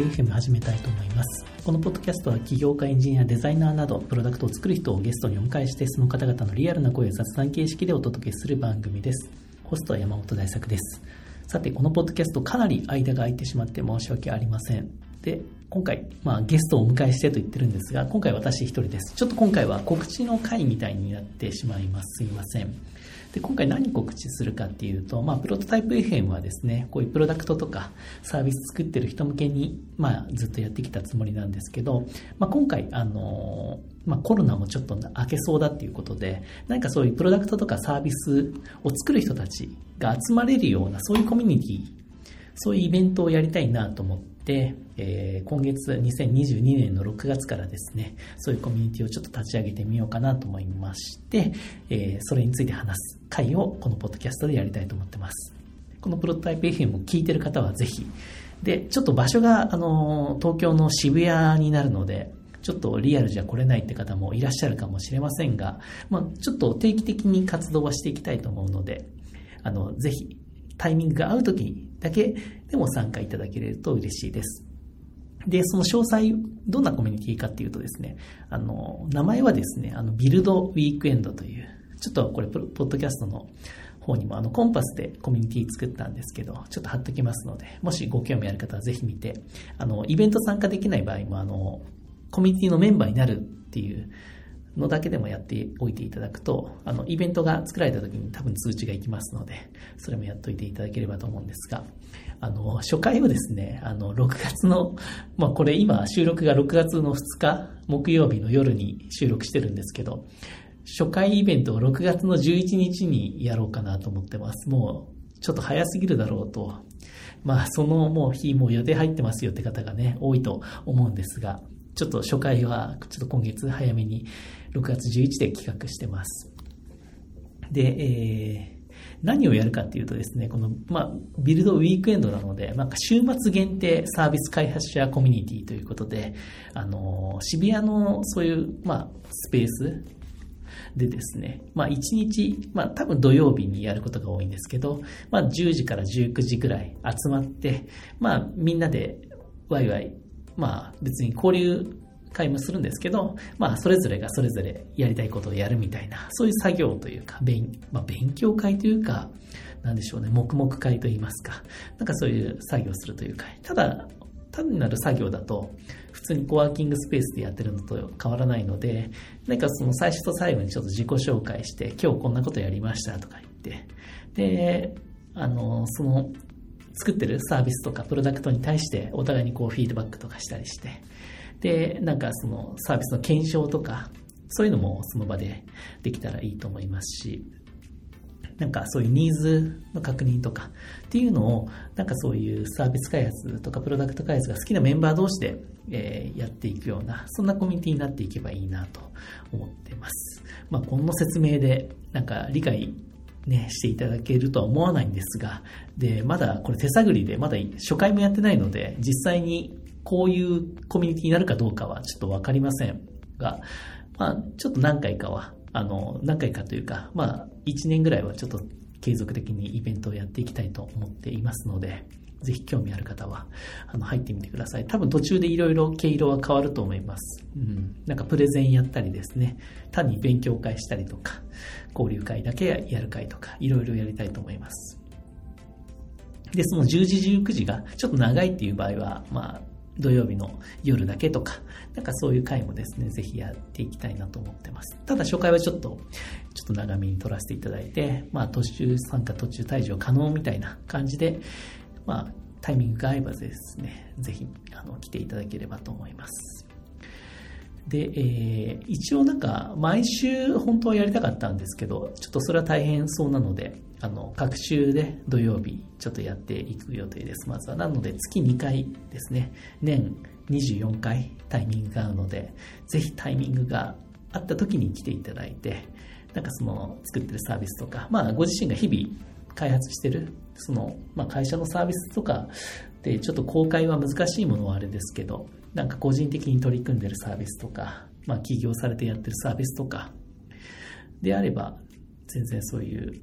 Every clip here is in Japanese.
FM 始めたいと思います。このポッドキャストは起業家、エンジニア、デザイナーなど、プロダクトを作る人をゲストにお迎えして、その方々のリアルな声を雑談形式でお届けする番組です。ホストは山本大作です。さて、このポッドキャストかなり間が空いてしまって申し訳ありません。で、今回、まあ、ゲストをお迎えしてと言ってるんですが、今回私一人です。ちょっと今回は告知の回みたいになってしまいます。すいません。で、今回何告知するかっていうと、まあ、プロトタイプ FM はですね、こういうプロダクトとかサービス作ってる人向けに、まあ、ずっとやってきたつもりなんですけど、まあ、今回、あの、まあ、コロナもちょっと明けそうだっていうことで、何かそういうプロダクトとかサービスを作る人たちが集まれるような、そういうコミュニティ、そういうイベントをやりたいなと思って、えー、今月2022年の6月からですね、そういうコミュニティをちょっと立ち上げてみようかなと思いまして、えー、それについて話す回をこのポッドキャストでやりたいと思ってます。このプロトタイプ FM を聞いてる方はぜひ、で、ちょっと場所が、あの、東京の渋谷になるので、ちょっとリアルじゃ来れないって方もいらっしゃるかもしれませんが、まあ、ちょっと定期的に活動はしていきたいと思うので、あの、ぜひ、タイミングが合う時だけでも参加いただけると嬉しいです。で、その詳細、どんなコミュニティかっていうとですね、あの、名前はですね、あの、ビルドウィークエンドという、ちょっとこれ、ポッドキャストの方にも、あの、コンパスでコミュニティ作ったんですけど、ちょっと貼っときますので、もしご興味ある方はぜひ見て、あの、イベント参加できない場合も、あの、コミュニティのメンバーになるっていうのだけでもやっておいていただくと、あの、イベントが作られた時に多分通知が行きますので、それもやっといていただければと思うんですが、あの、初回をですね、あの、6月の、まあこれ今収録が6月の2日、木曜日の夜に収録してるんですけど、初回イベントを6月の11日にやろうかなと思ってます。もう、ちょっと早すぎるだろうと。まあ、そのもう日もう予定入ってますよって方がね、多いと思うんですが、ちょっと初回は、ちょっと今月早めに6月11で企画してます。で、えー、何をやるかっていうとですね、この、まあ、ビルドウィークエンドなので、なんか週末限定サービス開発者コミュニティということで、あの、渋谷のそういう、まあ、スペースでですね、まあ1日、まあ多分土曜日にやることが多いんですけど、まあ10時から19時ぐらい集まって、まあみんなでワイワイ、まあ別に交流会もするんですけど、まあ、それぞれがそれぞれやりたいことをやるみたいな、そういう作業というか、勉,、まあ、勉強会というか、なんでしょうね、黙々会といいますか、なんかそういう作業するという会。ただ、単なる作業だと、普通にコワーキングスペースでやってるのと変わらないので、なんかその最初と最後にちょっと自己紹介して、今日こんなことやりましたとか言って、で、あの、その、作ってるサービスとかプロダクトに対してお互いにこうフィードバックとかしたりして、で、なんかそのサービスの検証とか、そういうのもその場でできたらいいと思いますし、なんかそういうニーズの確認とかっていうのを、なんかそういうサービス開発とかプロダクト開発が好きなメンバー同士で、え、やっていくような、そんなコミュニティになっていけばいいなと思ってます。まあ、この説明で、なんか理解ね、していただけるとは思わないんですが、で、まだこれ手探りで、まだ初回もやってないので、実際にこういうコミュニティになるかどうかはちょっとわかりませんが、まあ、ちょっと何回かは、あの、何回かというか、まあ、1年ぐらいはちょっと継続的にイベントをやっていきたいと思っていますので、ぜひ興味ある方は、あの、入ってみてください。多分途中でいろいろ毛色は変わると思います。うん。なんかプレゼンやったりですね、単に勉強会したりとか、交流会だけやる会とか、いろいろやりたいと思います。で、その10時19時がちょっと長いっていう場合は、まあ、土曜日の夜だけとか、なんかそういう回もですね、ぜひやっていきたいなと思ってます。ただ初回はちょっと、ちょっと長めに撮らせていただいて、まあ途中参加途中退場可能みたいな感じで、まあタイミングが合えばですね、ぜひあの来ていただければと思います。で、えー、一応なんか毎週本当はやりたかったんですけど、ちょっとそれは大変そうなので、あの、各週で土曜日ちょっとやっていく予定です。まずは。なので月2回ですね。年24回タイミングがあるので、ぜひタイミングがあった時に来ていただいて、なんかその作ってるサービスとか、まあご自身が日々開発してる、その、まあ会社のサービスとかでちょっと公開は難しいものはあれですけど、なんか個人的に取り組んでるサービスとか、まあ起業されてやってるサービスとか、であれば、全然そういう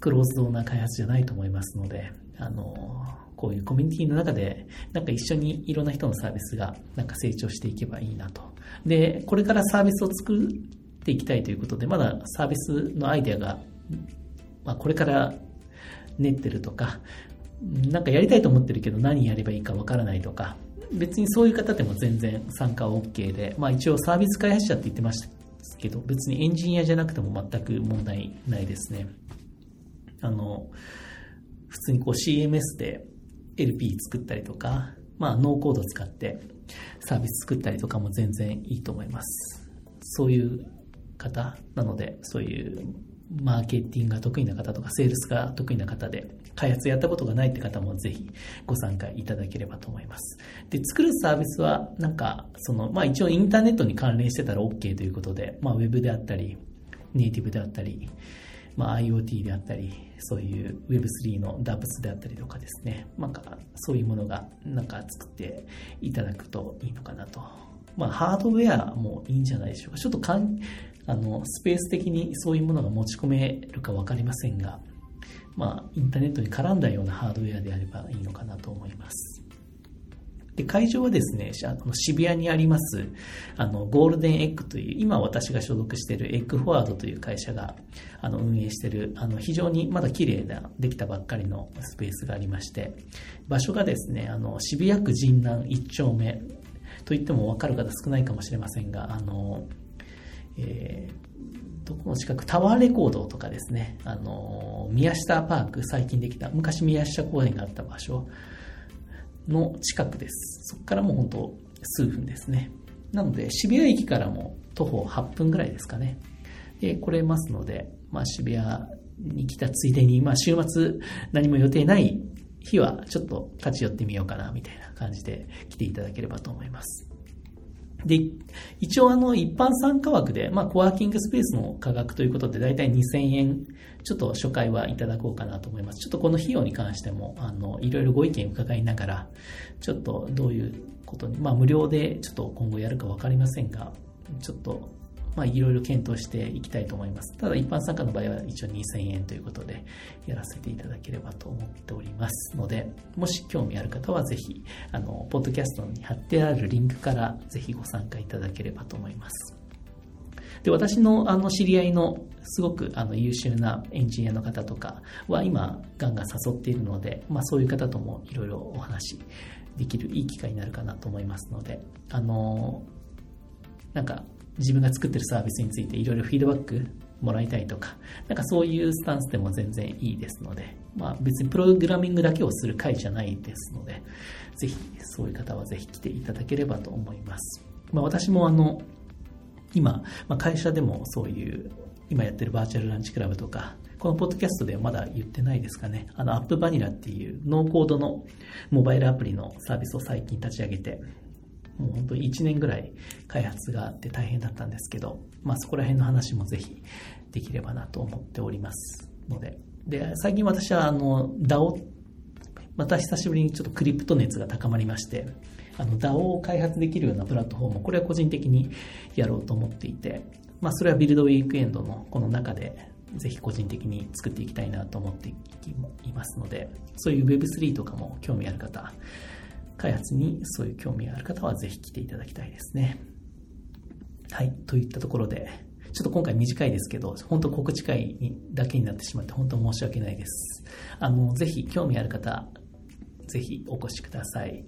クローズドな開発じゃないと思いますので、あの、こういうコミュニティの中で、なんか一緒にいろんな人のサービスがなんか成長していけばいいなと。で、これからサービスを作っていきたいということで、まだサービスのアイデアが、まあ、これから練ってるとか、なんかやりたいと思ってるけど何やればいいかわからないとか、別にそういう方でも全然参加は OK で、まあ一応サービス開発者って言ってましたけど、別にエンジニアじゃなくても全く問題ないですね。あの、普通にこう CMS で LP 作ったりとか、まあノーコード使ってサービス作ったりとかも全然いいと思います。そういう方なので、そういうマーケティングが得意な方とか、セールスが得意な方で、開発やったことがないって方もぜひご参加いただければと思います。で、作るサービスは、なんか、その、まあ一応インターネットに関連してたら OK ということで、まあ Web であったり、ネイティブであったり、まあ IoT であったり、そういう Web3 の DAPS であったりとかですね、なんかそういうものがなんか作っていただくといいのかなと。まあハードウェアもいいんじゃないでしょうか。ちょっとかんあの、スペース的にそういうものが持ち込めるか分かりませんが、まあ、インターネットに絡んだようなハードウェアであればいいのかなと思います。で、会場はですね、あの渋谷にあります、あの、ゴールデンエッグという、今私が所属しているエッグフォワードという会社が、あの、運営している、あの、非常にまだ綺麗な、できたばっかりのスペースがありまして、場所がですね、あの、渋谷区神南1丁目といっても分かる方少ないかもしれませんが、あの、えー、どこの近く、タワーレコードとかですね、あの、宮下パーク、最近できた、昔宮下公園があった場所の近くです。そこからもう本当数分ですね。なので、渋谷駅からも徒歩8分ぐらいですかね。で、来れますので、まあ渋谷に来たついでに、まあ週末何も予定ない日はちょっと立ち寄ってみようかなみたいな感じで来ていただければと思います。で、一応あの一般参加枠で、まあコワーキングスペースの価格ということで、だいたい2000円、ちょっと初回はいただこうかなと思います。ちょっとこの費用に関しても、あの、いろいろご意見伺いながら、ちょっとどういうことに、まあ無料でちょっと今後やるかわかりませんが、ちょっとまあ、いろいろ検討していきたいと思います。ただ、一般参加の場合は一応2000円ということで、やらせていただければと思っておりますので、もし興味ある方はぜひ、あの、ポッドキャストに貼ってあるリンクからぜひご参加いただければと思います。で、私のあの知り合いのすごくあの優秀なエンジニアの方とかは今ガンガン誘っているので、まあそういう方ともいろいろお話できるいい機会になるかなと思いますので、あの、なんか自分が作ってるサービスについていろいろフィードバックもらいたいとか、なんかそういうスタンスでも全然いいですので、まあ別にプログラミングだけをする会じゃないですので、ぜひそういう方はぜひ来ていただければと思います。まあ私もあの、今、まあ、会社でもそういう、今やってるバーチャルランチクラブとか、このポッドキャストではまだ言ってないですかね。あの、アップバニラっていうノーコードのモバイルアプリのサービスを最近立ち上げて、もう本当に1年ぐらい開発があって大変だったんですけど、まあそこら辺の話もぜひできればなと思っておりますので。で、最近私はあの DAO、また久しぶりにちょっとクリプト熱が高まりまして、あの DAO を開発できるようなプラットフォーム、これは個人的にやろうと思っていて、まあそれはビルドウィークエンドのこの中でぜひ個人的に作っていきたいなと思っていますので、そういう Web3 とかも興味ある方、開発にそういう興味がある方はぜひ来ていただきたいですね。はい。といったところで、ちょっと今回短いですけど、本当告知会だけになってしまって本当申し訳ないです。あの、ぜひ興味ある方、ぜひお越しください。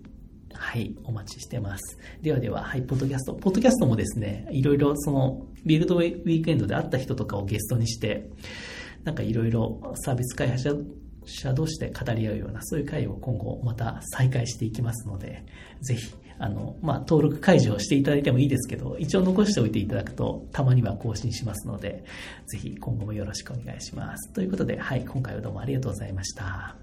はい、お待ちしてます。ではでは、はい、ポッドキャスト。ポッドキャストもですね、いろいろその、ビルドウィークエンドで会った人とかをゲストにして、なんかいろいろサービス開発者者同士で語り合うような、そういう会を今後また再開していきますので、ぜひ、あの、まあ、登録解除していただいてもいいですけど、一応残しておいていただくと、たまには更新しますので、ぜひ今後もよろしくお願いします。ということで、はい、今回はどうもありがとうございました。